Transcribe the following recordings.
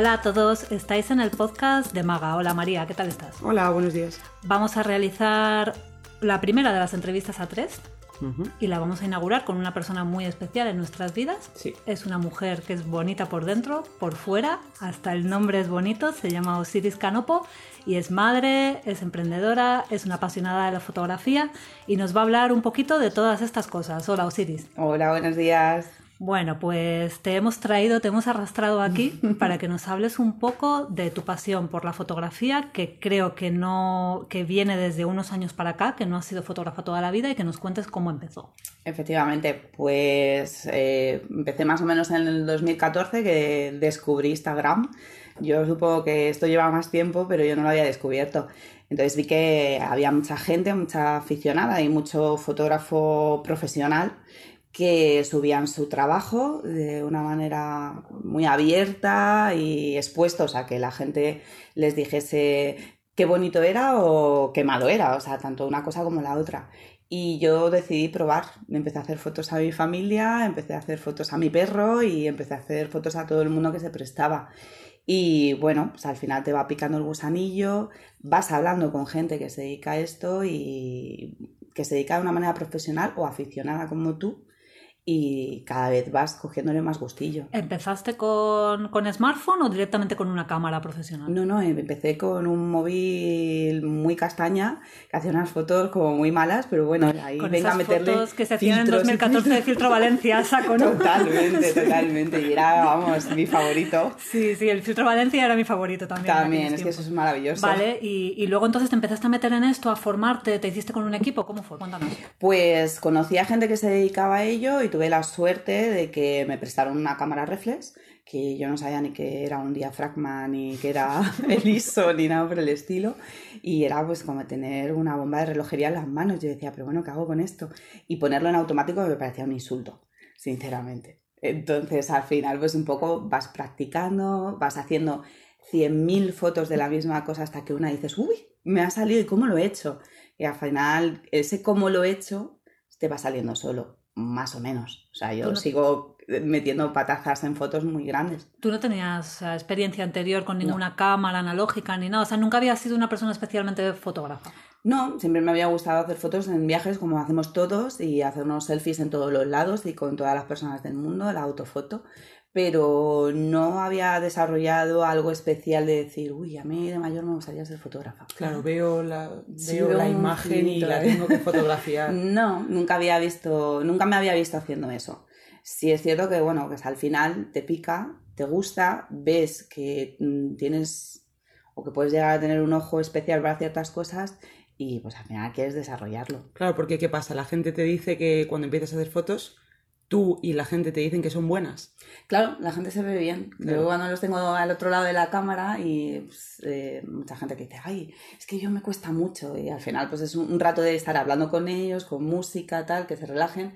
Hola a todos, estáis en el podcast de Maga. Hola María, ¿qué tal estás? Hola, buenos días. Vamos a realizar la primera de las entrevistas a tres y la vamos a inaugurar con una persona muy especial en nuestras vidas. Sí. Es una mujer que es bonita por dentro, por fuera, hasta el nombre es bonito, se llama Osiris Canopo y es madre, es emprendedora, es una apasionada de la fotografía y nos va a hablar un poquito de todas estas cosas. Hola Osiris. Hola, buenos días. Bueno, pues te hemos traído, te hemos arrastrado aquí para que nos hables un poco de tu pasión por la fotografía, que creo que no, que viene desde unos años para acá, que no has sido fotógrafa toda la vida y que nos cuentes cómo empezó. Efectivamente, pues eh, empecé más o menos en el 2014 que descubrí Instagram. Yo supongo que esto lleva más tiempo, pero yo no lo había descubierto. Entonces vi que había mucha gente, mucha aficionada y mucho fotógrafo profesional que subían su trabajo de una manera muy abierta y expuestos a que la gente les dijese qué bonito era o qué malo era, o sea, tanto una cosa como la otra. Y yo decidí probar, empecé a hacer fotos a mi familia, empecé a hacer fotos a mi perro y empecé a hacer fotos a todo el mundo que se prestaba. Y bueno, pues al final te va picando el gusanillo, vas hablando con gente que se dedica a esto y que se dedica de una manera profesional o aficionada como tú y cada vez vas cogiéndole más gustillo. ¿Empezaste con, con, smartphone o directamente con una cámara profesional? No, no, empecé con un móvil muy castaña que hacía unas fotos como muy malas, pero bueno, ahí con venga esas a meterle fotos que se hacían en 2014 de filtro Valencia, saco, ¿no? Totalmente, totalmente, y era, vamos, mi favorito. Sí, sí, el filtro Valencia era mi favorito también. También, es que eso es maravilloso. Vale, y, y, luego entonces te empezaste a meter en esto, a formarte, te hiciste con un equipo, ¿cómo fue? Cuéntanos. Pues conocí a gente que se dedicaba a ello y tuve la suerte de que me prestaron una cámara reflex, que yo no sabía ni que era un diafragma, ni que era el ISO, ni nada por el estilo. Y era pues como tener una bomba de relojería en las manos. Yo decía, pero bueno, ¿qué hago con esto? Y ponerlo en automático me parecía un insulto, sinceramente. Entonces al final pues un poco vas practicando, vas haciendo 100.000 fotos de la misma cosa hasta que una dices, uy, me ha salido y cómo lo he hecho. Y al final ese cómo lo he hecho te va saliendo solo más o menos. O sea, yo no... sigo metiendo patazas en fotos muy grandes. ¿Tú no tenías experiencia anterior con ninguna no. cámara analógica ni nada? O sea, nunca habías sido una persona especialmente fotógrafa. No, siempre me había gustado hacer fotos en viajes como hacemos todos y hacernos selfies en todos los lados y con todas las personas del mundo, la autofoto, pero no había desarrollado algo especial de decir, uy, a mí de mayor me gustaría ser fotógrafa. Claro, veo la, sí, veo la imagen y la tengo que fotografiar. no, nunca había visto, nunca me había visto haciendo eso. Sí es cierto que, bueno, que al final te pica, te gusta, ves que tienes o que puedes llegar a tener un ojo especial para ciertas cosas y pues al final quieres desarrollarlo. Claro, porque ¿qué pasa? La gente te dice que cuando empiezas a hacer fotos tú y la gente te dicen que son buenas. Claro, la gente se ve bien. Claro. Luego cuando los tengo al otro lado de la cámara y pues, eh, mucha gente que dice, ay, es que yo me cuesta mucho. Y al final pues es un, un, rato de estar hablando con ellos, con música, tal, que se relajen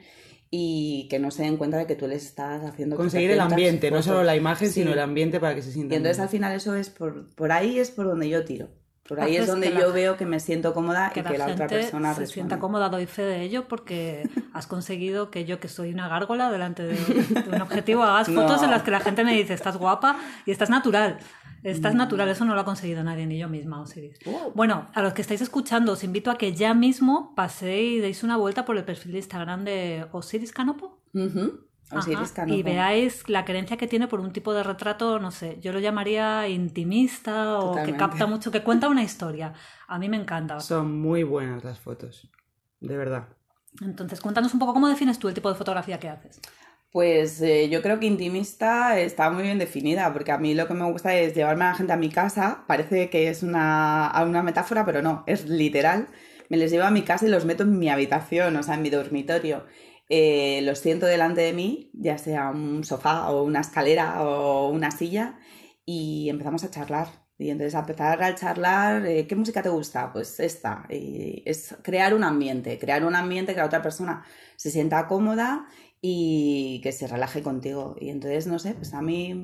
y que no se den cuenta de que tú les estás haciendo... Conseguir el ambiente, no solo la imagen, sí. sino el ambiente para que se sientan Y entonces al final eso es, por, por ahí es por donde yo tiro. Por ahí es donde yo la, veo que me siento cómoda que y que la, la otra persona se resuene. sienta cómoda, doy fe de ello porque has conseguido que yo, que soy una gárgola delante de, de un objetivo, hagas no. fotos en las que la gente me dice, estás guapa y estás natural. Estás mm. natural, eso no lo ha conseguido nadie, ni yo misma, Osiris. Oh. Bueno, a los que estáis escuchando, os invito a que ya mismo paséis y deis una vuelta por el perfil de Instagram de Osiris Canopo. Uh -huh. Ajá, y veáis la creencia que tiene por un tipo de retrato, no sé, yo lo llamaría intimista o Totalmente. que capta mucho, que cuenta una historia. A mí me encanta. Son muy buenas las fotos, de verdad. Entonces, cuéntanos un poco cómo defines tú el tipo de fotografía que haces. Pues eh, yo creo que intimista está muy bien definida, porque a mí lo que me gusta es llevarme a la gente a mi casa. Parece que es una, una metáfora, pero no, es literal. Me les llevo a mi casa y los meto en mi habitación, o sea, en mi dormitorio eh, los siento delante de mí, ya sea un sofá o una escalera o una silla, y empezamos a charlar. Y entonces a empezar a charlar, eh, ¿qué música te gusta? Pues esta. Es crear un ambiente, crear un ambiente que la otra persona se sienta cómoda y que se relaje contigo. Y entonces, no sé, pues a mí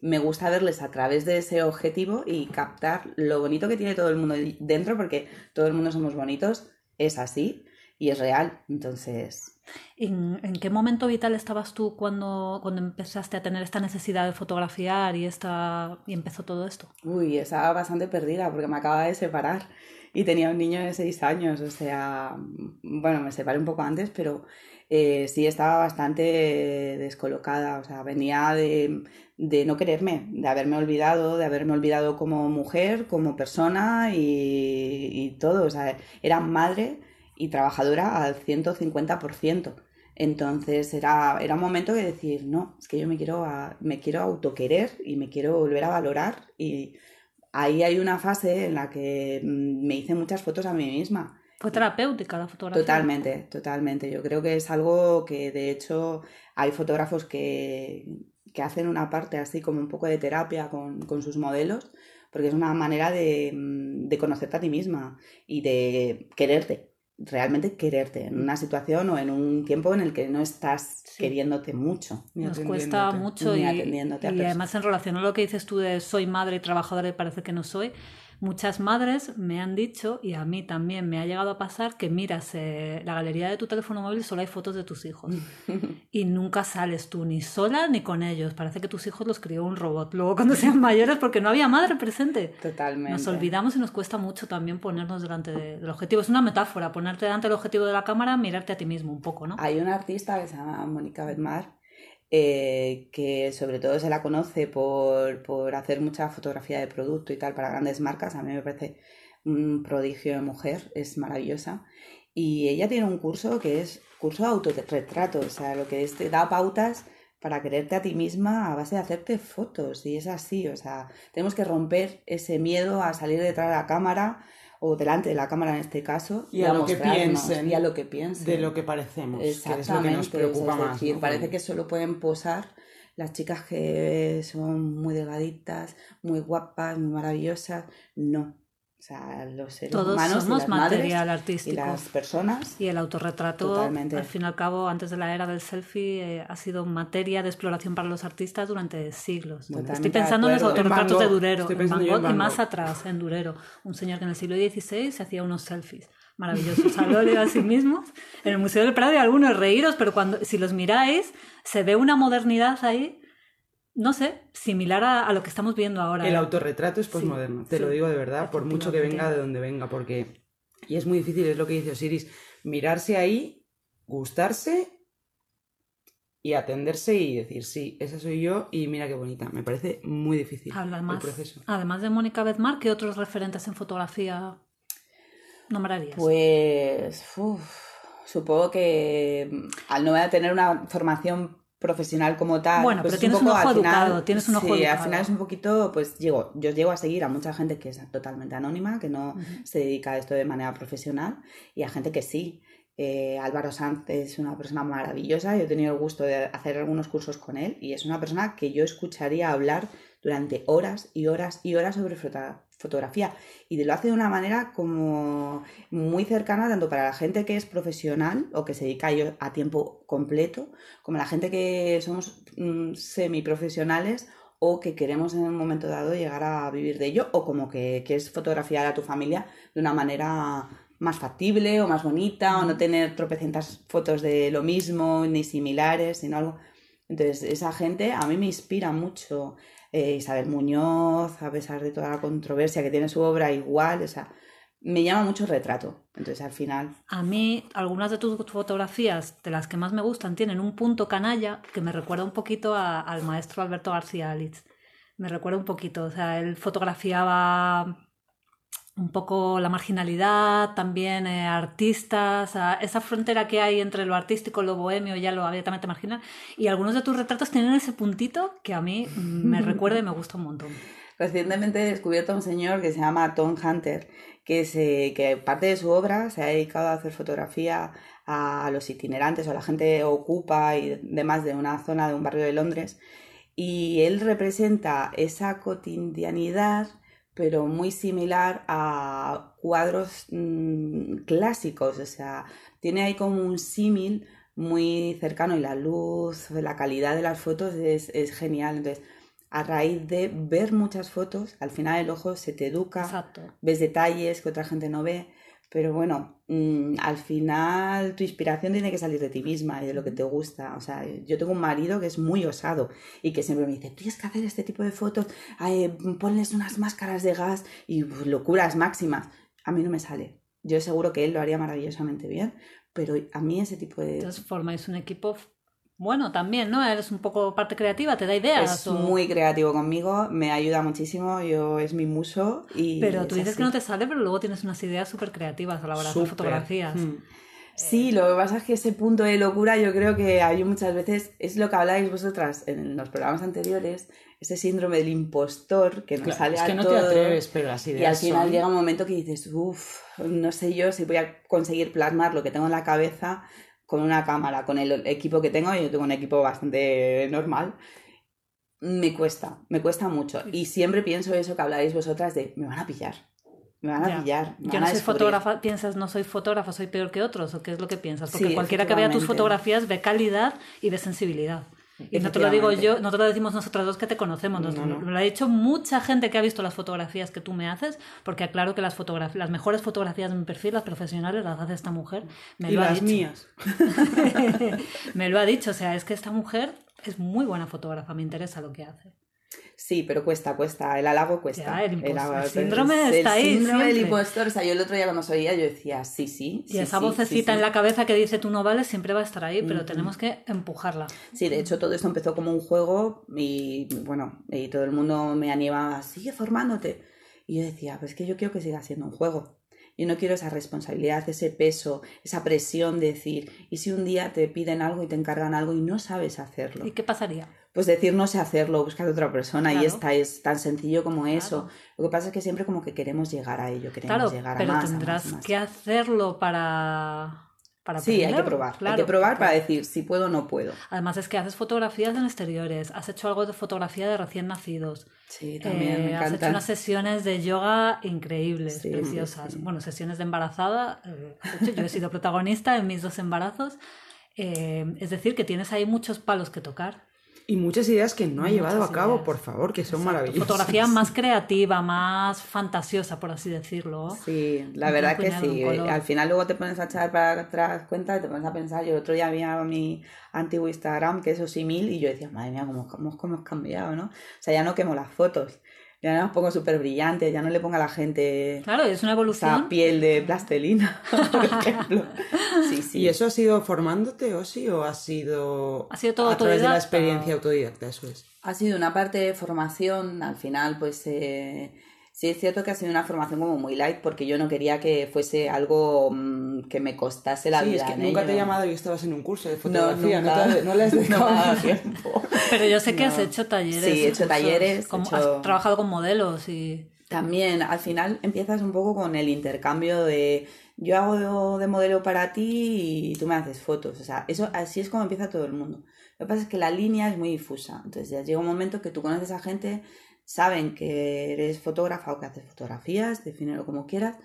me gusta verles a través de ese objetivo y captar lo bonito que tiene todo el mundo dentro, porque todo el mundo somos bonitos, es así y es real. Entonces, ¿En, qué momento vital estabas tú cuando, cuando empezaste a tener esta necesidad de fotografiar y, esta, y empezó todo esto? Uy, estaba bastante perdida porque me acababa de separar y tenía un niño de seis años, o sea, bueno, me separé un poco antes, pero eh, sí estaba bastante descolocada, o sea, venía de, de no quererme, de haberme olvidado, de haberme olvidado como mujer, como persona y, y todo, o sea, era madre y trabajadora al 150%. Entonces era, era un momento de decir, no, es que yo me quiero, a- me quiero autoquerer y me quiero volver a valorar. Y ahí hay una fase en la que mm, me hice muchas fotos a mí misma. ¿Fue terapéutica la fotografía? Totalmente, totalmente. Yo creo que es algo que de hecho hay fotógrafos que, que hacen una parte así como un poco de terapia con, con sus modelos, porque es una manera de, mm, de conocerte a ti misma y de quererte, realmente quererte en una situación o en un tiempo en el que no estás Sí. queriéndote mucho. Nos cuesta mucho y, y además en relación a lo que dices tú de soy madre y trabajadora y parece que no soy, muchas madres me han dicho y a mí también me ha llegado a pasar que miras eh, la galería de tu teléfono móvil y solo hay fotos de tus hijos y nunca sales tú ni sola ni con ellos. Parece que tus hijos los crió un robot luego cuando sean mayores porque no había madre presente. Totalmente. Nos olvidamos y nos cuesta mucho también ponernos delante de- del objetivo. Es una metáfora, ponerte delante del objetivo de la cámara, mirarte a ti mismo un poco, ¿no? Hay una artista que se llama Mónica Bedmar, eh, que sobre todo se la conoce por, por hacer mucha fotografía de producto y tal para grandes marcas. A mí me parece un prodigio de mujer, es maravillosa. Y ella tiene un curso que es curso de autorretrato, o sea, lo que es, te da pautas para quererte a ti misma a base de hacerte fotos. Y es así, o sea, tenemos que romper ese miedo a salir detrás de la cámara o delante de la cámara en este caso Y a lo que piensen y a lo que piensen De lo que parecemos, que es lo que Exactamente, nos preocupa es más. decir, ¿no? parece que solo pueden posar las chicas que son muy delgaditas, muy guapas, muy maravillosas. No. O sea, los seres Todos humanos y somos las material madres artístico. y las personas. Y el autorretrato, Totalmente. al fin y al cabo, antes de la era del selfie, eh, ha sido materia de exploración para los artistas durante siglos. Totalmente Estoy pensando en los. En autorretratos de Durero, en Van en Gogh y más atrás, en Durero. Un señor que en el siglo XVI se hacía unos selfies maravillosos al a sí mismos. En el Museo del Prado hay algunos reíros, pero cuando si los miráis, se ve una modernidad ahí, no sé, similar a, a lo que estamos viendo ahora. El ¿eh? autorretrato es posmoderno, te sí. lo digo de verdad, por mucho que venga de donde venga, porque... Y es muy difícil, es lo que dice Osiris, mirarse ahí, gustarse y atenderse y decir, sí, esa soy yo y mira qué bonita. Me parece muy difícil Habla el más. proceso. Además de Mónica Bedmar, ¿qué otros referentes en fotografía nombrarías? Pues uf, supongo que mm, al no tener una formación profesional como tal, Bueno, pues pero es tienes poco, un ojo al final- educado, tienes un ojo sí, al educado. final es un poquito, pues llego, yo llego a seguir a mucha gente que es totalmente anónima, que no se dedica a esto de manera profesional, y a gente que sí. Eh, Álvaro Sanz es una persona maravillosa, yo he tenido el gusto de hacer algunos cursos con él, y es una persona que yo escucharía hablar durante horas y horas y horas sobre foto- fotografía, y lo hace de una manera como muy cercana tanto para la gente que es profesional o que se dedica a ello a tiempo completo, como la gente que somos mm, semiprofesionales o que queremos en un momento dado llegar a vivir de ello, o como que quieres fotografiar a tu familia de una manera más factible o más bonita, o no tener tropecientas fotos de lo mismo ni similares, sino algo. Entonces, esa gente a mí me inspira mucho. Eh, Isabel Muñoz, a pesar de toda la controversia que tiene su obra, igual, o sea, me llama mucho el retrato. Entonces, al final, A mí, algunas de tus fotografías, de las que más me gustan, tienen un punto canalla que me recuerda un poquito al maestro Alberto García Litz. Me recuerda un poquito, o sea, él fotografiaba un poco la marginalidad, también eh, artistas, a esa frontera que hay entre lo artístico, lo bohemio, ya lo abiertamente marginal. Y algunos de tus retratos tienen ese puntito que a mí me recuerda y me gusta un montón. Recientemente he descubierto a un señor que se llama Tom Hunter, que, se, que parte de su obra se ha dedicado a hacer fotografía a los itinerantes o a la gente ocupa y demás de una zona de un barrio de Londres. Y él representa esa cotidianidad, pero muy similar a cuadros mm, clásicos. O sea, tiene ahí como un símil muy cercano y la luz, la calidad de las fotos es, es genial. Entonces, a raíz de ver muchas fotos, al final el ojo se te educa, Exacto. ves detalles que otra gente no ve, Pero bueno, mm, al final tu inspiración tiene que salir de ti misma y de lo que te gusta. O sea, yo tengo un marido que es muy osado y que siempre me dice, tienes que hacer este tipo de fotos, ay, ponles unas máscaras de gas y locuras máximas. A mí no me sale. Yo seguro que él lo haría maravillosamente bien, pero a mí ese tipo de... Entonces formáis un equipo bueno también, ¿no? Eres un poco parte creativa, te da ideas. Es o- muy creativo conmigo, me ayuda muchísimo, yo es mi muso y... Pero tú dices así. que no te sale, pero luego tienes unas ideas súper creativas a la hora de hacer Súper. fotografías. Mm. Sí, lo que pasa es que ese punto de locura yo creo que hay muchas veces, es lo que habláis vosotras en los programas anteriores, ese síndrome del impostor que nos Claro, sale es que a no te atreves, pero las ideas Y al final son- llega un momento que dices, uff, no sé yo si voy a conseguir plasmar lo que tengo en la cabeza con una cámara, con el equipo que tengo, yo tengo un equipo bastante normal. Me cuesta, me cuesta mucho. Y siempre pienso eso que habláis vosotras de, me van a pillar, me van a Ya. pillar. me Yo van no a soy descubrir". fotógrafa, piensas no soy fotógrafa, soy peor que otros, o qué es lo que piensas, porque Sí, cualquiera que vea tus fotografías ve calidad y ve sensibilidad. Y no te lo digo yo, no te lo decimos nosotras dos que te conocemos, nos- No, no. me lo ha dicho mucha gente que ha visto las fotografías que tú me haces, porque aclaro que las las mejores fotografías de mi perfil, las profesionales, las hace esta mujer. Me Y lo ha las dicho. mías. me lo ha dicho, o sea, es que esta mujer es muy buena fotógrafa, me interesa lo que hace. Sí, pero cuesta, cuesta. El halago cuesta. Ya, el halago- el síndrome el está ahí síndrome del impostor. O sea, yo el otro día cuando os oía, yo decía, sí, sí. Y sí, esa sí, vocecita sí, en la cabeza que dice tú no vales siempre va a estar ahí, pero tenemos que empujarla. Sí, de hecho todo esto empezó como un juego y bueno, y todo el mundo me animaba, sigue formándote. Y yo decía, pues que yo quiero que siga siendo un juego. Yo no quiero esa responsabilidad, ese peso, esa presión de decir, ¿y si un día te piden algo y te encargan algo y no sabes hacerlo? ¿Y qué pasaría? Pues decir no sé hacerlo, buscar otra persona y está, es tan sencillo como Claro. eso. Lo que pasa es que siempre como que queremos llegar a ello, queremos Claro, llegar a pero más, a tendrás a más. que hacerlo para... para Sí, hay que probar. hay que probar para decir si puedo o no puedo. Además es que haces fotografías en exteriores, has hecho algo de fotografía de recién nacidos, Sí, también eh, me has hecho unas sesiones de yoga increíbles, Sí, preciosas. sí. Bueno, sesiones de embarazada, eh, hecho- yo he sido protagonista en mis dos embarazos, eh, es decir, que tienes ahí muchos palos que tocar. Y muchas ideas que no ha Muchas llevado a cabo, ideas. por favor, que son Exacto. maravillosas. Fotografía más creativa, más fantasiosa, por así decirlo. Sí, la verdad que sí. Al final luego te pones a echar para atrás cuenta y te pones a pensar. Yo el otro día había mi antiguo Instagram, que es Osimil, y yo decía, madre mía, cómo, cómo, cómo hemos cambiado, ¿no? O sea, ya no quemo las fotos. Ya no las pongo súper brillantes, ya no le pongo a la gente Claro, es una esa evolución. piel de plastelina, por ejemplo. Sí, sí. ¿Y eso ha sido formándote, Osi, o ha sido, Ha sido todo a través de la experiencia autodidacta? Eso es. Ha sido una parte de formación, al final, pues eh, sí es cierto que ha sido una formación como muy light, porque yo no quería que fuese algo mm, que me costase la sí, vida. es que en nunca te he ello. llamado y estabas en un curso de No, fotografía, no, nunca. te- no le has No dedicado más tiempo. Pero yo sé que No. has hecho talleres. Sí, he hecho cursos, talleres, he como- hecho- Has trabajado con modelos y... También, al final empiezas un poco con el intercambio de yo hago de modelo para ti y tú me haces fotos. O sea, eso así es como empieza todo el mundo. Lo que pasa es que la línea es muy difusa. Entonces ya llega un momento que tú conoces a gente, saben que eres fotógrafa o que haces fotografías, defínelo como quieras,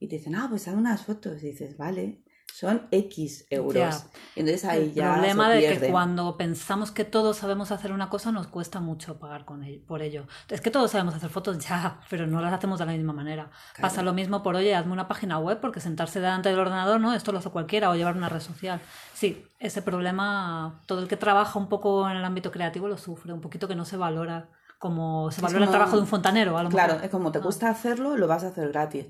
y te dicen, ah, pues haz unas fotos. Y dices, vale, son X euros. Ya. Y entonces ahí el ya problema se de que cuando pensamos que todos sabemos hacer una cosa nos cuesta mucho pagar con ello, por ello. Es que todos sabemos hacer fotos ya, pero no las hacemos de la misma manera. Pasa lo mismo por, oye, hazme una página web porque sentarse delante del ordenador, ¿no? Esto lo hace cualquiera o llevar una red social. Sí, ese problema, todo el que trabaja un poco en el ámbito creativo lo sufre, un poquito que no se valora como se Es valora el como- trabajo de un fontanero, a lo Claro, mejor. es como te Ah. cuesta hacerlo, lo vas a hacer gratis.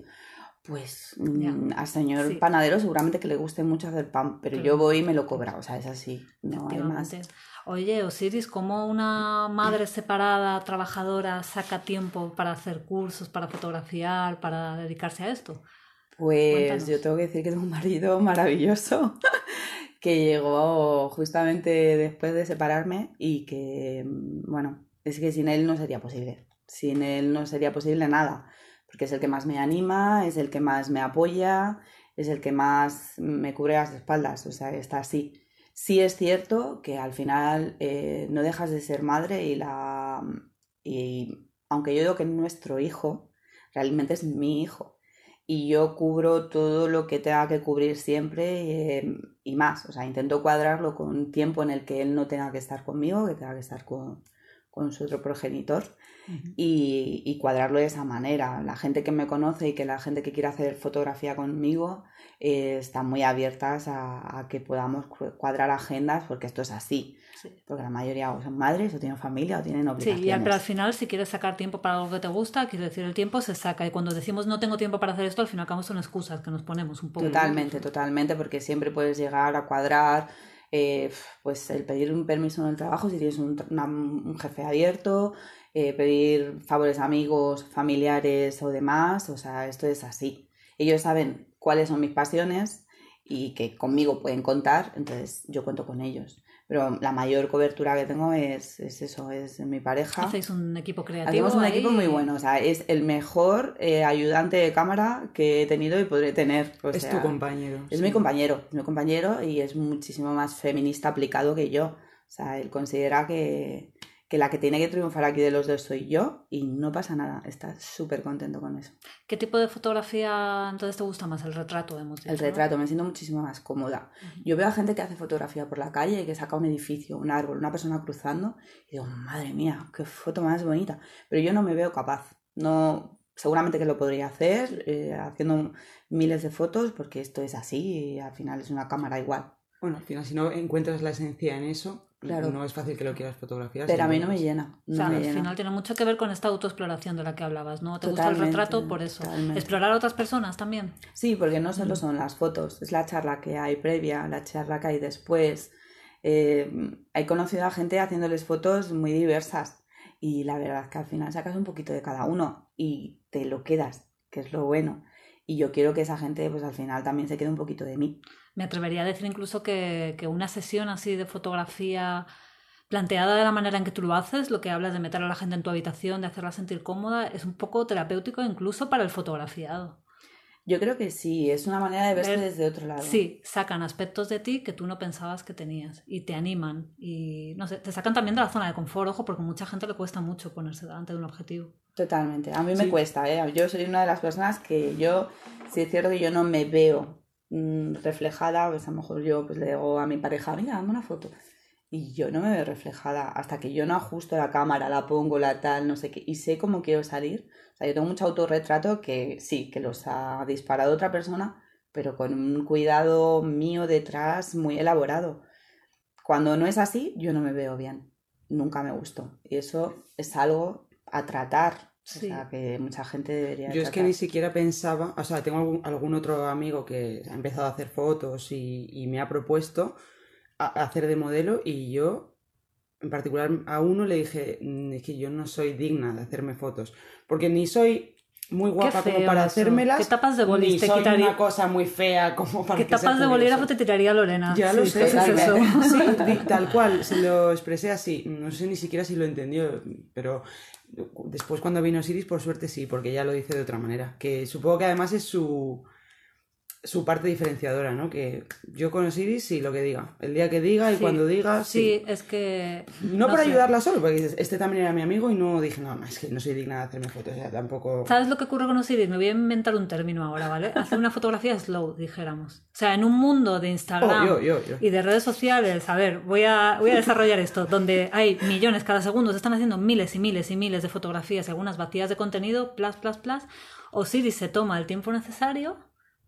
Pues mm, Ya. al señor Sí. panadero seguramente que le guste mucho hacer pan, pero yo voy y me lo cobra, o sea, es así, no hay más. Oye, Osiris, ¿cómo una madre separada, trabajadora, saca tiempo para hacer cursos, para fotografiar, para dedicarse a esto? Pues Cuéntanos. yo tengo que decir que tengo un marido maravilloso que llegó justamente después de separarme y que, mm, bueno, es que sin él no sería posible. Sin él no sería posible nada, porque es el que más me anima, es el que más me apoya, es el que más me cubre las espaldas, o sea, está así. Sí es cierto que al final eh, no dejas de ser madre y la... Y aunque yo digo que nuestro hijo, realmente es mi hijo y yo cubro todo lo que tenga que cubrir siempre eh, y más. O sea, intento cuadrarlo con tiempo en el que él no tenga que estar conmigo, que tenga que estar con, con su otro progenitor y, y cuadrarlo de esa manera. La gente que me conoce y que la gente que quiere hacer fotografía conmigo eh, están muy abiertas a, a que podamos cu- cuadrar agendas porque esto es así. Sí. Porque la mayoría o son madres o tienen familia o tienen Sí, obligaciones. y al, pero al final, si quieres sacar tiempo para algo que te gusta, quiero decir, el tiempo se saca. Y cuando decimos no tengo tiempo para hacer esto, al final acabamos son excusas que nos ponemos un poco. Totalmente, totalmente, porque siempre puedes llegar a cuadrar, eh, pues el pedir un permiso en el trabajo si tienes un, un jefe abierto, eh, pedir favores a amigos, familiares o demás, o sea, esto es así. Ellos saben cuáles son mis pasiones y que conmigo pueden contar, entonces yo cuento con ellos. Pero la mayor cobertura que tengo es, es eso, es mi pareja. Hacéis un equipo creativo. Hacemos un ahí. equipo muy bueno, o sea, es el mejor eh, ayudante de cámara que he tenido y podré tener. o es sea, tu compañero. Es sí. mi compañero, es mi compañero y es muchísimo más feminista aplicado que yo. O sea, él considera que, que la que tiene que triunfar aquí de los dos soy yo y no pasa nada, está súper contento con eso. ¿Qué tipo de fotografía entonces te gusta más? El retrato, hemos dicho. El ¿no? retrato, me siento muchísimo más cómoda. Yo veo a gente que hace fotografía por la calle y que saca un edificio, un árbol, una persona cruzando y digo, madre mía, qué foto más bonita. Pero yo no me veo capaz. No, seguramente que lo podría hacer eh, haciendo miles de fotos porque esto es así y al final es una cámara igual. Bueno, al final, si no encuentras la esencia en eso, Claro. no es fácil que lo quieras fotografiar. Pero a mí no me llena. O No sea, me al llena. final tiene mucho que ver con esta autoexploración de la que hablabas, ¿no? Te gusta el Totalmente, retrato por eso. totalmente. Explorar a otras personas también. Sí, porque no solo son las fotos, es la charla que hay previa, la charla que hay después. Eh, he conocido a gente haciéndoles fotos muy diversas y la verdad es que al final sacas un poquito de cada uno y te lo quedas, que es lo bueno. Y yo quiero que esa gente, pues al final también se quede un poquito de mí. Me atrevería a decir incluso que, que una sesión así de fotografía planteada de la manera en que tú lo haces, lo que hablas de meter a la gente en tu habitación, de hacerla sentir cómoda, es un poco terapéutico incluso para el fotografiado. Yo creo que sí, es una manera de verse Ver- desde otro lado. Sí, sacan aspectos de ti que tú no pensabas que tenías y te animan y no sé, te sacan también de la zona de confort, ojo, porque a mucha gente le cuesta mucho ponerse delante de un objetivo. Totalmente. A mí me cuesta, ¿eh? Yo soy una de las personas que yo, sí es cierto que yo no me veo mm, reflejada, pues a lo mejor yo pues le digo a mi pareja, venga, dame una foto. Y yo no me veo reflejada hasta que yo no ajusto la cámara, la pongo, la tal, no sé qué, y sé cómo quiero salir. O sea, yo tengo mucho autorretrato que sí, que los ha disparado otra persona, pero con un cuidado mío detrás muy elaborado. Cuando no es así, yo no me veo bien. Nunca me gustó. Y eso es algo a tratar. Sí. O sea, que mucha gente debería Yo es que tratar. ni siquiera pensaba, o sea, tengo algún, algún otro amigo que ha empezado a hacer fotos y, y me ha propuesto a- a hacer de modelo y yo, en particular a uno le dije, "Mm, es que yo no soy digna de hacerme fotos, porque ni soy muy guapa como para eso. hacérmelas, ¿Qué tapas de bolis ni te soy quitaría? una cosa muy fea como para ¿Qué que tapas de bolígrafo te tiraría Lorena? Ya lo Sí, sé, sí, es eso. Sí, tal cual, se lo expresé así. No sé ni siquiera si lo entendió, pero después cuando vino Siris, por suerte sí, porque ya lo dice de otra manera. Que supongo que además es su, su parte diferenciadora, ¿no? Que yo con Osiris sí lo que diga. El día que diga y Sí, cuando diga, sí. Sí, es que... No, no para sé. ayudarla solo, porque dices, este también era mi amigo y no dije, no, es que no soy digna de hacerme fotos, o sea, tampoco... ¿Sabes lo que ocurre con Osiris? Me voy a inventar un término ahora, ¿vale? Hacer una fotografía slow, dijéramos. O sea, en un mundo de Instagram Oh, yo, yo, yo. y de redes sociales, a ver, voy a, voy a desarrollar esto, donde hay millones cada segundo, se están haciendo miles y miles y miles de fotografías y algunas vacías de contenido, plus, plus, plus. Osiris se toma el tiempo necesario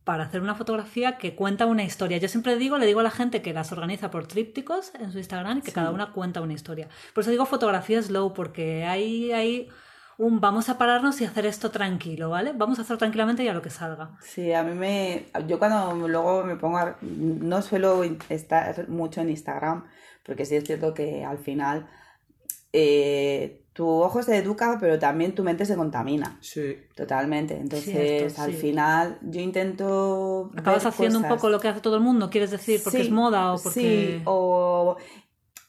para hacer una fotografía que cuenta una historia. Yo siempre digo, le digo a la gente que las organiza por trípticos en su Instagram y que cada una cuenta una historia. Por eso digo fotografía slow, porque hay, hay un vamos a pararnos y hacer esto tranquilo, ¿vale? Vamos a hacerlo tranquilamente y a lo que salga. Sí, a mí me... Yo cuando luego me pongo a... No suelo estar mucho en Instagram, porque sí es cierto que al final eh, tu ojo se educa, pero también tu mente se contamina. Sí. Totalmente. Entonces, Cierto, al sí. final, yo intento. Acabas haciendo un poco lo que hace todo el mundo, quieres decir, porque Sí, es moda o porque... Sí, o.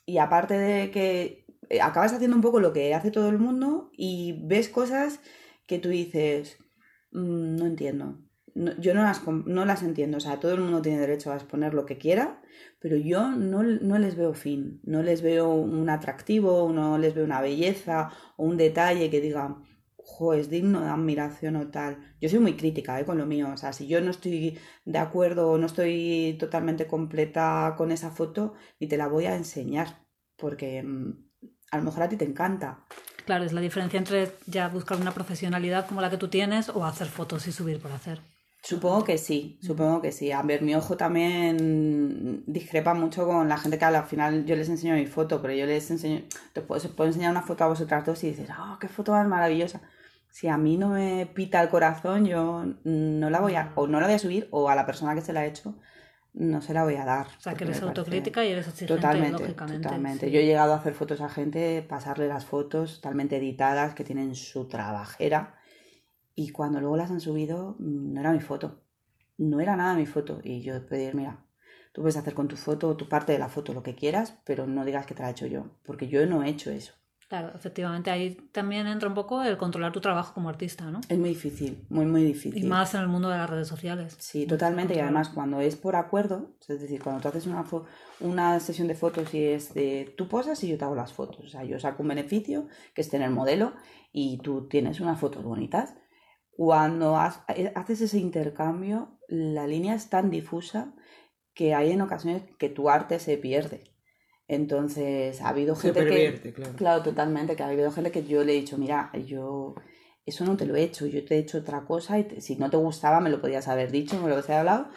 Y aparte de que eh, acabas haciendo un poco lo que hace todo el mundo y ves cosas que tú dices, "Mm, no entiendo. No- yo no las, no las entiendo. O sea, todo el mundo tiene derecho a exponer lo que quiera, pero yo no, no les veo fin. No les veo un atractivo, no les veo una belleza o un detalle que diga, jo, es digno de admiración o tal. Yo soy muy crítica ¿eh? con lo mío. O sea, si yo no estoy de acuerdo o no estoy totalmente completa con esa foto, ni te la voy a enseñar. Porque mm, a lo mejor a ti te encanta. Claro, es la diferencia entre ya buscar una profesionalidad como la que tú tienes o hacer fotos y subir por hacer. Supongo que sí, supongo que sí. A ver, mi ojo también discrepa mucho con la gente que al final yo les enseño mi foto, pero yo les enseño, te puedo, puedo enseñar una foto a vosotras dos y dices, oh, qué foto más maravillosa. Si a mí no me pita el corazón, yo no la voy a, o no la voy a subir, o a la persona que se la ha hecho, no se la voy a dar. O sea, que eres autocrítica y eres exigente, Totalmente, lógicamente. totalmente. sí. Yo he llegado a hacer fotos a gente, pasarle las fotos totalmente editadas, que tienen su trabajera, y cuando luego las han subido, mm, no era mi foto. No era nada mi foto. Y yo pedir, mira, tú puedes hacer con tu foto, tu parte de la foto, lo que quieras, pero no digas que te la he hecho yo, porque yo no he hecho eso. Claro, efectivamente, ahí también entra un poco el controlar tu trabajo como artista, ¿no? Es muy difícil, muy, muy difícil. Y más en el mundo de las redes sociales. Sí, totalmente. Y además, cuando es por acuerdo, es decir, cuando tú haces una, una sesión de fotos y es de tú posas y yo te hago las fotos. O sea, yo saco un beneficio, que es tener modelo, y tú tienes unas fotos bonitas. Cuando eh, haces ese intercambio, la línea es tan difusa que hay en ocasiones que tu arte se pierde. Entonces, ha habido Se gente que... Claro, totalmente, que ha habido gente que yo le he dicho, mira, yo eso no te lo he hecho, yo te he hecho otra cosa y te- si no te gustaba me lo podías haber dicho, me lo hubiese hablado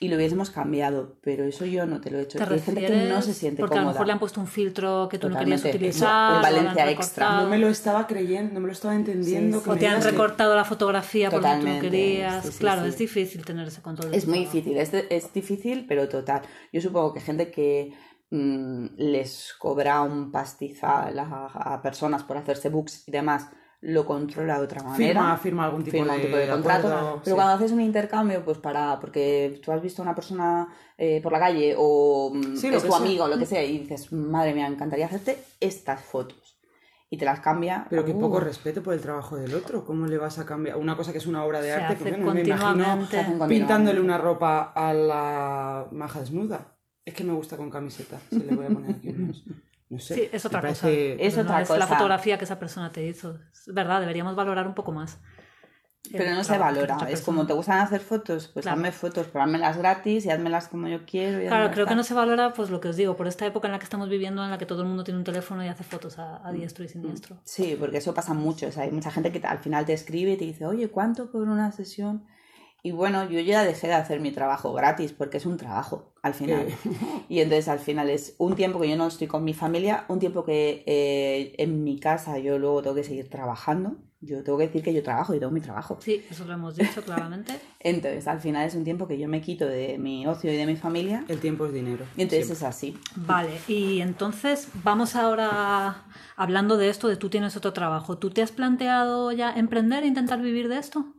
y lo hubiésemos cambiado, pero eso yo no te lo he hecho. ¿Te Y hay gente que no se siente Porque a lo cómoda. mejor le han puesto un filtro que tú no querías Totalmente. utilizar. Un o le han Valencia extra. No me lo estaba creyendo, no me lo estaba entendiendo. Sí, O te han que- recortado la fotografía porque tú no Totalmente, querías. sí, sí, claro, sí. es difícil tener ese control. de Es muy difícil, es, es difícil, pero total. Yo supongo que gente que mm, les cobra un pastizal a, a personas por hacerse books y demás, lo controla de otra manera. Firma, firma algún tipo, firma de, un tipo de contrato. acuerdo, pero sí. cuando haces un intercambio, pues para, porque tú has visto a una persona eh, por la calle o mm, Sí, es tu sea. amigo o lo que sea, y dices, madre mía, me encantaría hacerte estas fotos. Y te las cambia. Pero qué uh, poco respeto por el trabajo del otro. ¿Cómo le vas a cambiar? Una cosa que es una obra de Se arte, hace que bueno, me imagino pintándole una ropa a la maja desnuda. Es que me gusta con camiseta. Se le voy a poner aquí unos. No sé. Sí, es otra cosa. parece- Es no otra es la cosa. fotografía que esa persona te hizo. Es verdad, deberíamos valorar un poco más. Pero no se valora. Es como persona. te gustan hacer fotos, pues Claro. hazme fotos, pero házmelas gratis y házmelas como yo quiero. y Claro, hazmelas creo que no se valora, pues lo que os digo, por esta época en la que estamos viviendo, en la que todo el mundo tiene un teléfono y hace fotos a, a diestro y siniestro. Sí, porque eso pasa mucho. O sea, hay mucha gente que al final te escribe y te dice, oye, ¿cuánto por una sesión? Y bueno, yo ya dejé de hacer mi trabajo gratis porque es un trabajo al final. Y entonces al final es un tiempo que yo no estoy con mi familia, un tiempo que eh, en mi casa yo luego tengo que seguir trabajando. Yo tengo que decir que yo trabajo y tengo mi trabajo. Sí, eso lo hemos dicho claramente. Entonces al final es un tiempo que yo me quito de mi ocio y de mi familia. El tiempo es dinero. Y entonces siempre. es así. Vale, y entonces vamos ahora hablando de esto, de tú tienes otro trabajo. ¿Tú te has planteado ya emprender e intentar vivir de esto?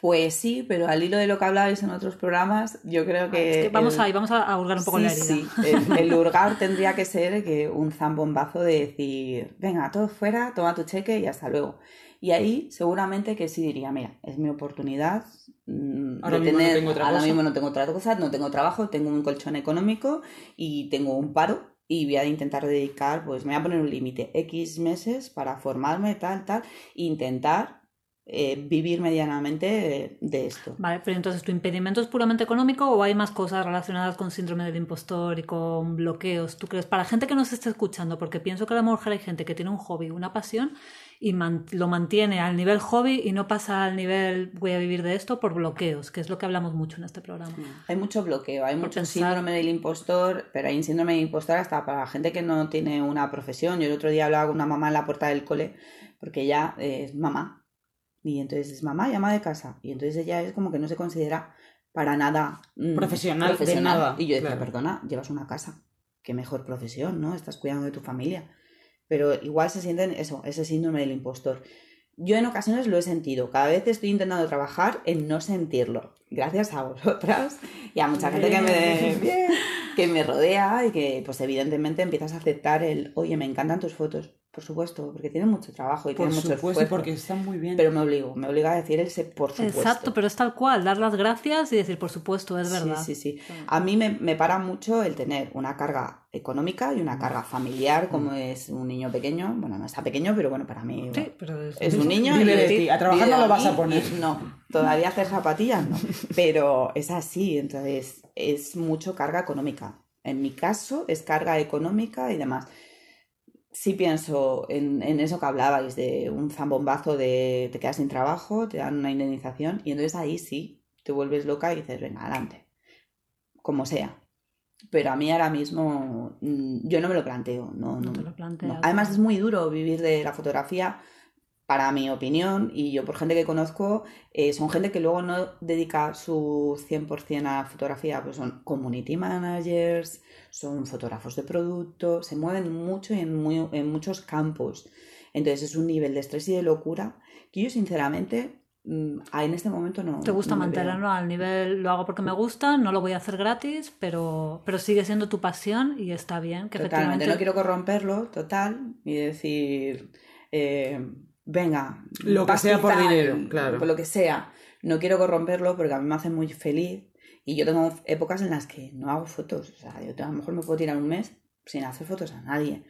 Pues sí, pero al hilo de lo que hablabais en otros programas, yo creo que... Es que vamos el- ahí, vamos a hurgar un poco sí, en la herida. sí, el, el hurgar tendría que ser que un zambombazo de decir, venga, todo fuera, toma tu cheque y hasta luego. Y ahí seguramente que sí diría, mira, es mi oportunidad mm, Ahora de mismo no tengo otra ahora cosa". mismo no tengo otra cosa, no tengo trabajo, tengo un colchón económico y tengo un paro y voy a intentar dedicar, pues me voy a poner un límite, X meses para formarme, tal, tal, e intentar eh, vivir medianamente de, de esto. Vale, pero entonces tu impedimento es puramente económico o hay más cosas relacionadas con síndrome del impostor y con bloqueos? ¿Tú crees? Para gente que nos esté escuchando, porque pienso que a lo mejor hay gente que tiene un hobby, una pasión y man- lo mantiene al nivel hobby y no pasa al nivel voy a vivir de esto por bloqueos, que es lo que hablamos mucho en este programa. Hay mucho bloqueo, hay Por mucho pensar. síndrome del impostor, pero hay un síndrome del impostor hasta para la gente que no tiene una profesión. Yo el otro día hablaba con una mamá en la puerta del cole, porque ella es mamá. Y entonces es mamá y ama de casa. Y entonces ella es como que no se considera para nada mm, Profesional de nada, Y yo decía, claro. perdona, llevas una casa. Qué mejor profesión, ¿no? Estás cuidando de tu familia. Pero igual se sienten eso, ese síndrome del impostor. Yo en ocasiones lo he sentido. Cada vez estoy intentando trabajar en no sentirlo. Gracias a vosotras y a mucha gente que me, Bien. que me rodea y que, pues evidentemente, empiezas a aceptar el, oye, me encantan tus fotos. Por supuesto, porque tienen mucho trabajo y Por tienen mucho supuesto, esfuerzo. porque están muy bien. Pero me obligo, me obliga a decir ese por supuesto. Exacto, pero es tal cual, dar las gracias y decir, por supuesto, es verdad. Sí, sí, sí. A mí me, me para mucho el tener una carga económica y una carga familiar, como es un niño pequeño. Bueno, no está pequeño, pero bueno, para mí Sí, pero es, es un niño. Y de ti, a trabajar no lo vas a poner. No, todavía hacer zapatillas no. Pero es así, entonces es mucho carga económica. En mi caso es carga económica y demás. Sí pienso en, en eso que hablabais, de un zambombazo de te quedas sin trabajo, te dan una indemnización y entonces ahí sí te vuelves loca y dices, venga, adelante, como sea. Pero a mí ahora mismo mm, yo no me lo planteo. No, No no, te lo planteas. no. Además es muy duro vivir de la fotografía, para mi opinión, y yo por gente que conozco, eh, son gente que luego no dedica su 100% a fotografía, pues son community managers, son fotógrafos de producto, se mueven mucho en, muy- en muchos campos. Entonces es un nivel de estrés y de locura que yo sinceramente mm, en este momento no... Te gusta no mantenerlo al nivel, lo hago porque me gusta, no lo voy a hacer gratis, pero, pero sigue siendo tu pasión y está bien que Totalmente, efectivamente no quiero corromperlo, total, y decir, eh, venga, Lo que sea por dinero, claro. por lo que sea. No quiero corromperlo porque a mí me hace muy feliz y yo tengo épocas en las que no hago fotos. O sea, yo a lo mejor me puedo tirar un mes sin hacer fotos a nadie.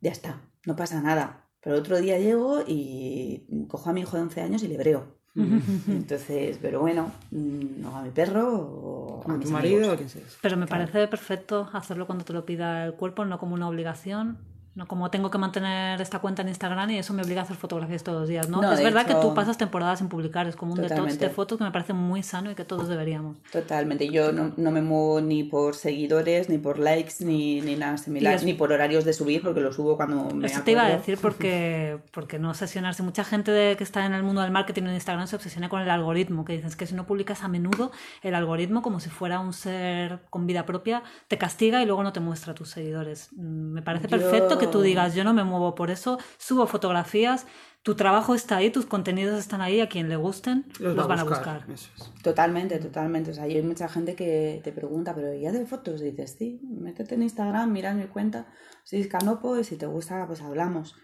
Ya está, no pasa nada. Pero otro día llego y cojo a mi hijo de 11 años y le breo. Entonces, pero bueno, mm, o a mi perro o a tu marido o quien sea. Pero me parece perfecto hacerlo cuando te lo pida el cuerpo, no como una obligación. No como tengo que mantener esta cuenta en Instagram y eso me obliga a hacer fotografías todos los días. No, No, es verdad que tú pasas temporadas sin publicar, es como un detox Totalmente. de fotos que me parece muy sano y que todos deberíamos. Totalmente, yo no, no me muevo ni por seguidores, ni por likes, ni, ni nada similar, es- ni por horarios de subir, porque lo subo cuando me Eso te iba a acuerdo. decir porque, porque no obsesionarse. Mucha gente de, que está en el mundo del marketing en Instagram se obsesiona con el algoritmo, que dices que si no publicas a menudo, el algoritmo, como si fuera un ser con vida propia, te castiga y luego no te muestra a tus seguidores. Mm, Me parece Yo- perfecto que tú digas, yo no me muevo por eso, subo fotografías, tu trabajo está ahí, tus contenidos están ahí, a quien le gusten, los, va van a buscar. Es. Totalmente, totalmente. O sea, hay mucha gente que te pregunta, pero ¿ya de fotos? Y dices, sí, métete en Instagram, mira mi cuenta, soy Canopo, y si te gusta, pues hablamos.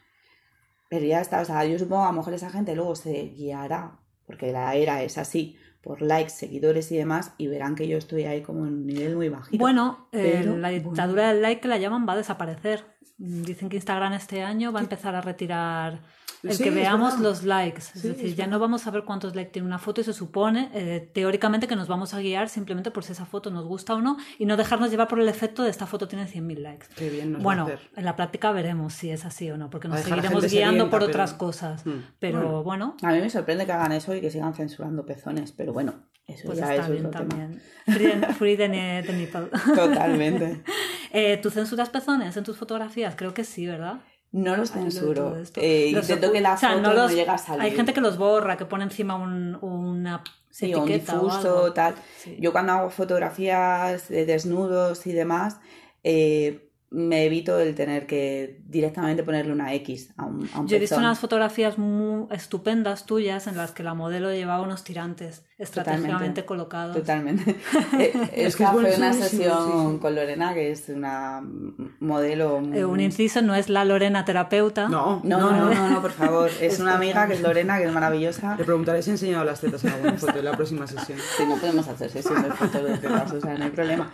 Pero ya está, o sea, yo supongo a lo mejor esa gente luego se guiará, porque la era es así, por likes, seguidores y demás, y verán que yo estoy ahí como en un nivel muy bajito. Bueno, eh, Pero, la bueno. dictadura del like que la llaman va a desaparecer. Mm, Dicen que Instagram este año va a empezar a retirar el Sí, que veamos verdad. los likes. Es Sí, decir, es ya no vamos a ver cuántos likes tiene una foto y se supone, eh, teóricamente, que nos vamos a guiar simplemente por si esa foto nos gusta o no y no dejarnos llevar por el efecto de esta foto tiene 100.000 likes. Qué bien nos va a Bueno, hacer. en la práctica veremos si es así o no, porque nos seguiremos guiando sedienta, por pero- otras cosas. Hmm. Pero bueno, A mí me sorprende que hagan eso y que sigan censurando pezones, pero bueno, eso pues ya está es bien otro tema. también. Free, ne- the nipple. Totalmente. Eh, ¿Tú censuras pezones en tus fotografías? Creo que sí, ¿verdad? No los de censuro. Eh, Los intento que la o sea, foto no no, los- llegue a salir. Hay gente que los borra, que pone encima un- una Sí, o un o difuso, algo. tal. Sí. Yo cuando hago fotografías de desnudos y demás, eh, me evito el tener que directamente ponerle una X a un, a un Yo he visto pezón. unas fotografías muy estupendas tuyas en las que la modelo llevaba unos tirantes estratégicamente Totalmente. colocados. Totalmente. Eh, Es que fue una sesión sí, sí. con Lorena, que es una modelo... muy- Eh, un inciso no es la Lorena terapeuta. No, No, no, no, no, por favor. Es una amiga que es Lorena, que es maravillosa. Le preguntaré si ha enseñado las tetas en alguna foto en la próxima sesión. Sí, no podemos hacer sesión de fotos de tetas, o sea, no hay problema.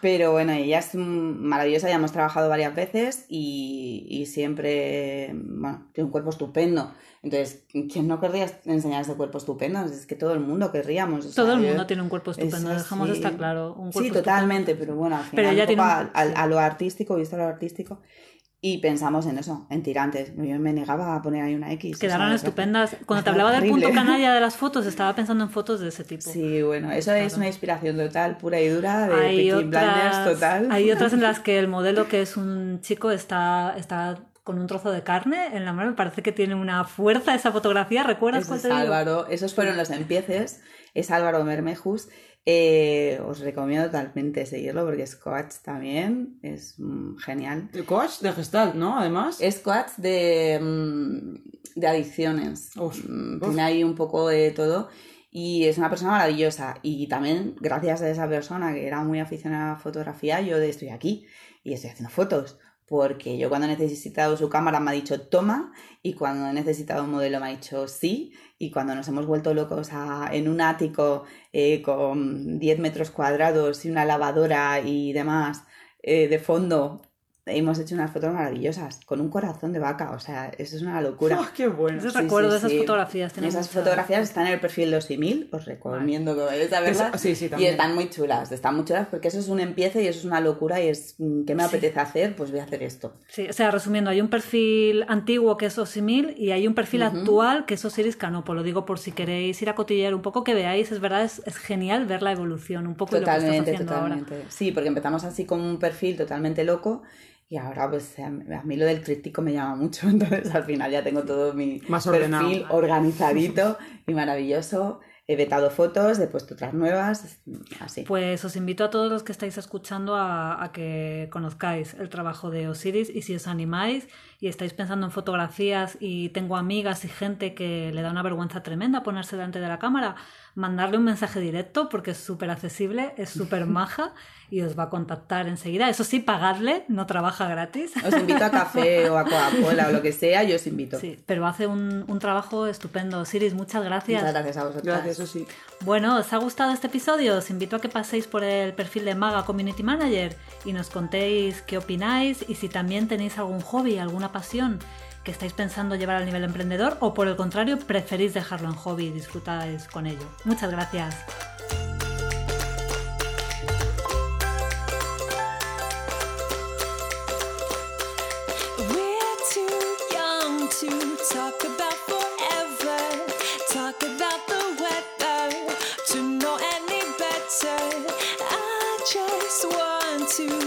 Pero bueno, ella es maravillosa, ya hemos trabajado varias veces y, y siempre, bueno, tiene un cuerpo estupendo. Entonces, ¿quién no querría enseñar ese cuerpo estupendo? Es que todo el mundo querríamos. o sea, Todo el yo- mundo tiene un cuerpo estupendo, es dejamos estar claro. Un cuerpo Sí, estupendo. totalmente, pero bueno, al final Pero ella un tiene poco un- a, a- a lo artístico, visto a lo artístico, y pensamos en eso, en tirantes. Yo me negaba a poner ahí una X. o Quedaron sea, estupendas. Cuando te hablaba del punto canalla de las fotos, estaba pensando en fotos de ese tipo. Sí, bueno, eso es una inspiración total, pura y dura, de hay otras, Blinders total. hay otras en las que el modelo, que es un chico, está, está con un trozo de carne en la mano. Me parece que tiene una fuerza esa fotografía. ¿Recuerdas Ese cuál es te digo? Álvaro, esos fueron los empieces, es Álvaro Mermejus. Eh, os recomiendo totalmente seguirlo porque es coach también, es mm, genial. El coach de Gestalt, ¿no? Además. Es coach de, mm, de adicciones. Uf, Mm, uf. Tiene ahí un poco de todo. Y es una persona maravillosa. Y también, gracias a esa persona que era muy aficionada a la fotografía, yo de- estoy aquí y estoy haciendo fotos. Porque yo cuando he necesitado su cámara me ha dicho toma, y cuando he necesitado un modelo me ha dicho sí, y cuando nos hemos vuelto locos a- en un ático eh, con 10 metros cuadrados y una lavadora y demás eh, de fondo, hemos hecho unas fotos maravillosas, con un corazón de vaca, o sea, eso es una locura. ¡Ah, qué bueno! Ese Sí, recuerdo sí, de esas sí. fotografías. Esas fotografías están en el perfil de Osimil, os recomiendo que vayáis a verlas. Eso- sí, sí, y también. están muy chulas, están muy chulas porque eso es un empiece y eso es una locura y es mm, ¿qué me apetece hacer? Pues voy a hacer esto. Sí, o sea, resumiendo, hay un perfil antiguo que es Osimil y hay un perfil actual que es Osiris Canopo. Lo digo por si queréis ir a cotillear un poco, que veáis, es verdad, es, es genial ver la evolución un poco de lo que estás Totalmente, haciendo ahora. totalmente. Sí, porque empezamos así con un perfil totalmente loco y ahora pues a mí lo del tríptico me llama mucho, entonces al final ya tengo todo mi Más perfil ordenado. organizadito y maravilloso. He vetado fotos, he puesto otras nuevas, así. Pues os invito a todos los que estáis escuchando a, a que conozcáis el trabajo de Osiris y si os animáis y estáis pensando en fotografías y tengo amigas y gente que le da una vergüenza tremenda ponerse delante de la cámara, mandarle un mensaje directo porque es súper accesible, es súper maja y os va a contactar enseguida. Eso sí, pagadle, no trabaja gratis. Os invito a café o a Coca-Cola o lo que sea, yo os invito. Sí, pero hace un, un trabajo estupendo. Osiris, muchas gracias. Muchas gracias a vosotros. Gracias, eso sí. Bueno, ¿os ha gustado este episodio? Os invito a que paséis por el perfil de Maga Community Manager y nos contéis qué opináis y si también tenéis algún hobby, alguna pasión que estáis pensando llevar al nivel emprendedor o por el contrario preferís dejarlo en hobby y disfrutáis con ello. Muchas gracias. To